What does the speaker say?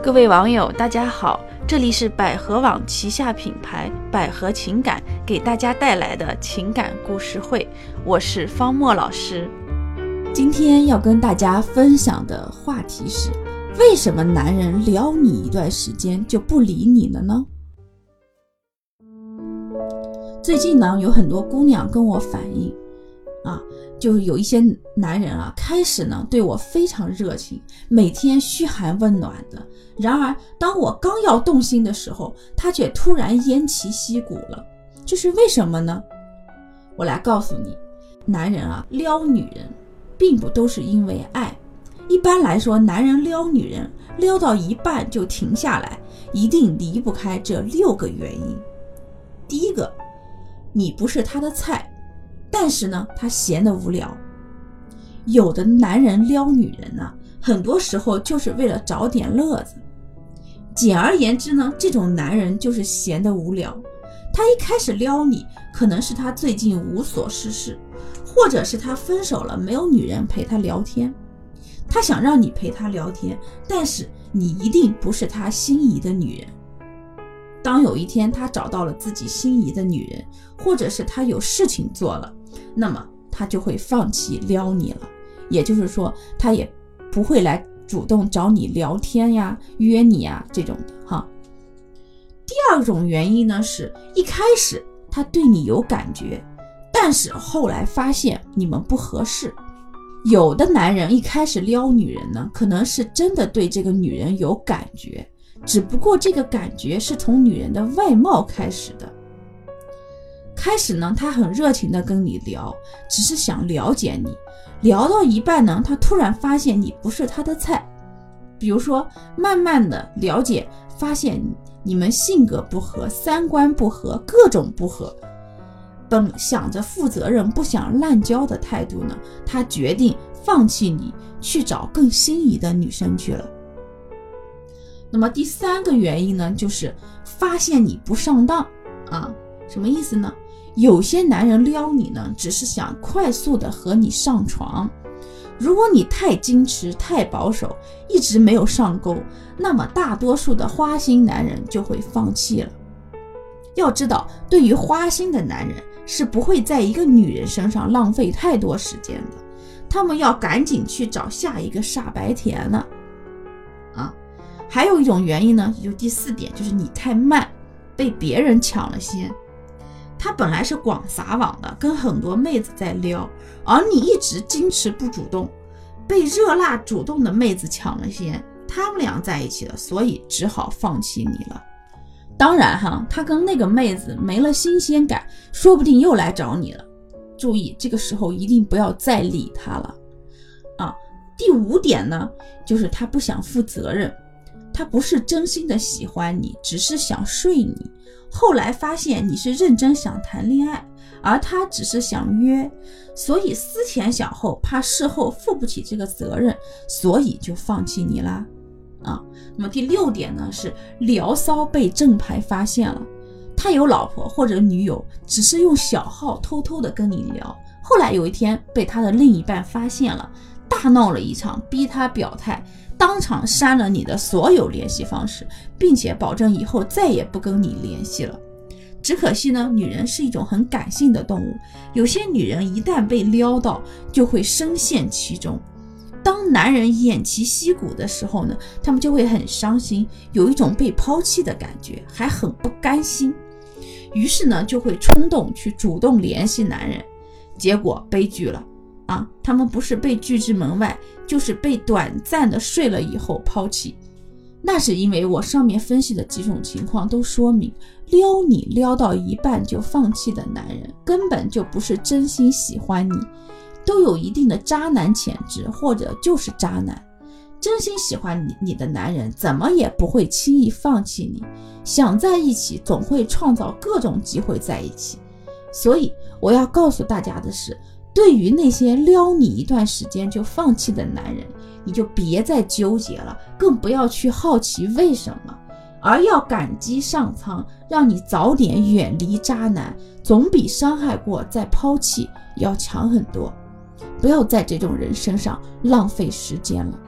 各位网友，大家好，这里是百合网旗下品牌百合情感给大家带来的情感故事会，我是方墨老师。今天要跟大家分享的话题是：为什么男人撩你一段时间就不理你了呢？最近呢，有很多姑娘跟我反映，啊，就有一些男人啊，开始呢对我非常热情，每天嘘寒问暖的。然而，当我刚要动心的时候，他却突然偃旗息鼓了。这是为什么呢？我来告诉你，男人啊撩女人，并不都是因为爱。一般来说，男人撩女人，撩到一半就停下来，一定离不开这六个原因。第一个，你不是他的菜，但是呢，他闲得无聊。有的男人撩女人呢，很多时候就是为了找点乐子。简而言之呢，这种男人就是闲得无聊。他一开始撩你，可能是他最近无所事事，或者是他分手了，没有女人陪他聊天。他想让你陪他聊天，但是你一定不是他心仪的女人。当有一天他找到了自己心仪的女人，或者是他有事情做了，那么他就会放弃撩你了。也就是说，他也不会来。主动找你聊天呀，约你呀，这种的哈。第二种原因呢，是一开始他对你有感觉，但是后来发现你们不合适。有的男人一开始撩女人呢，可能是真的对这个女人有感觉，只不过这个感觉是从女人的外貌开始的。开始呢，他很热情的跟你聊，只是想了解你。聊到一半呢，他突然发现你不是他的菜，比如说慢慢的了解，发现你你们性格不合、三观不合、各种不合，本想着负责任、不想滥交的态度呢，他决定放弃你，去找更心仪的女生去了。那么第三个原因呢，就是发现你不上当啊，什么意思呢？有些男人撩你呢，只是想快速的和你上床。如果你太矜持、太保守，一直没有上钩，那么大多数的花心男人就会放弃了。要知道，对于花心的男人，是不会在一个女人身上浪费太多时间的，他们要赶紧去找下一个傻白甜了。啊，还有一种原因呢，就第四点，就是你太慢，被别人抢了先。他本来是广撒网的，跟很多妹子在撩，而你一直矜持不主动，被热辣主动的妹子抢了先，他们俩在一起了，所以只好放弃你了。当然哈，他跟那个妹子没了新鲜感，说不定又来找你了。注意，这个时候一定不要再理他了。啊，第五点呢，就是他不想负责任。他不是真心的喜欢你，只是想睡你。后来发现你是认真想谈恋爱，而他只是想约，所以思前想后，怕事后负不起这个责任，所以就放弃你啦。啊，那么第六点呢是聊骚被正牌发现了，他有老婆或者女友，只是用小号偷偷的跟你聊，后来有一天被他的另一半发现了，大闹了一场，逼他表态。当场删了你的所有联系方式，并且保证以后再也不跟你联系了。只可惜呢，女人是一种很感性的动物，有些女人一旦被撩到，就会深陷其中。当男人偃旗息鼓的时候呢，他们就会很伤心，有一种被抛弃的感觉，还很不甘心。于是呢，就会冲动去主动联系男人，结果悲剧了。啊，他们不是被拒之门外，就是被短暂的睡了以后抛弃。那是因为我上面分析的几种情况都说明，撩你撩到一半就放弃的男人，根本就不是真心喜欢你，都有一定的渣男潜质，或者就是渣男。真心喜欢你你的男人，怎么也不会轻易放弃你，想在一起总会创造各种机会在一起。所以我要告诉大家的是。对于那些撩你一段时间就放弃的男人，你就别再纠结了，更不要去好奇为什么，而要感激上苍，让你早点远离渣男，总比伤害过再抛弃要强很多。不要在这种人身上浪费时间了。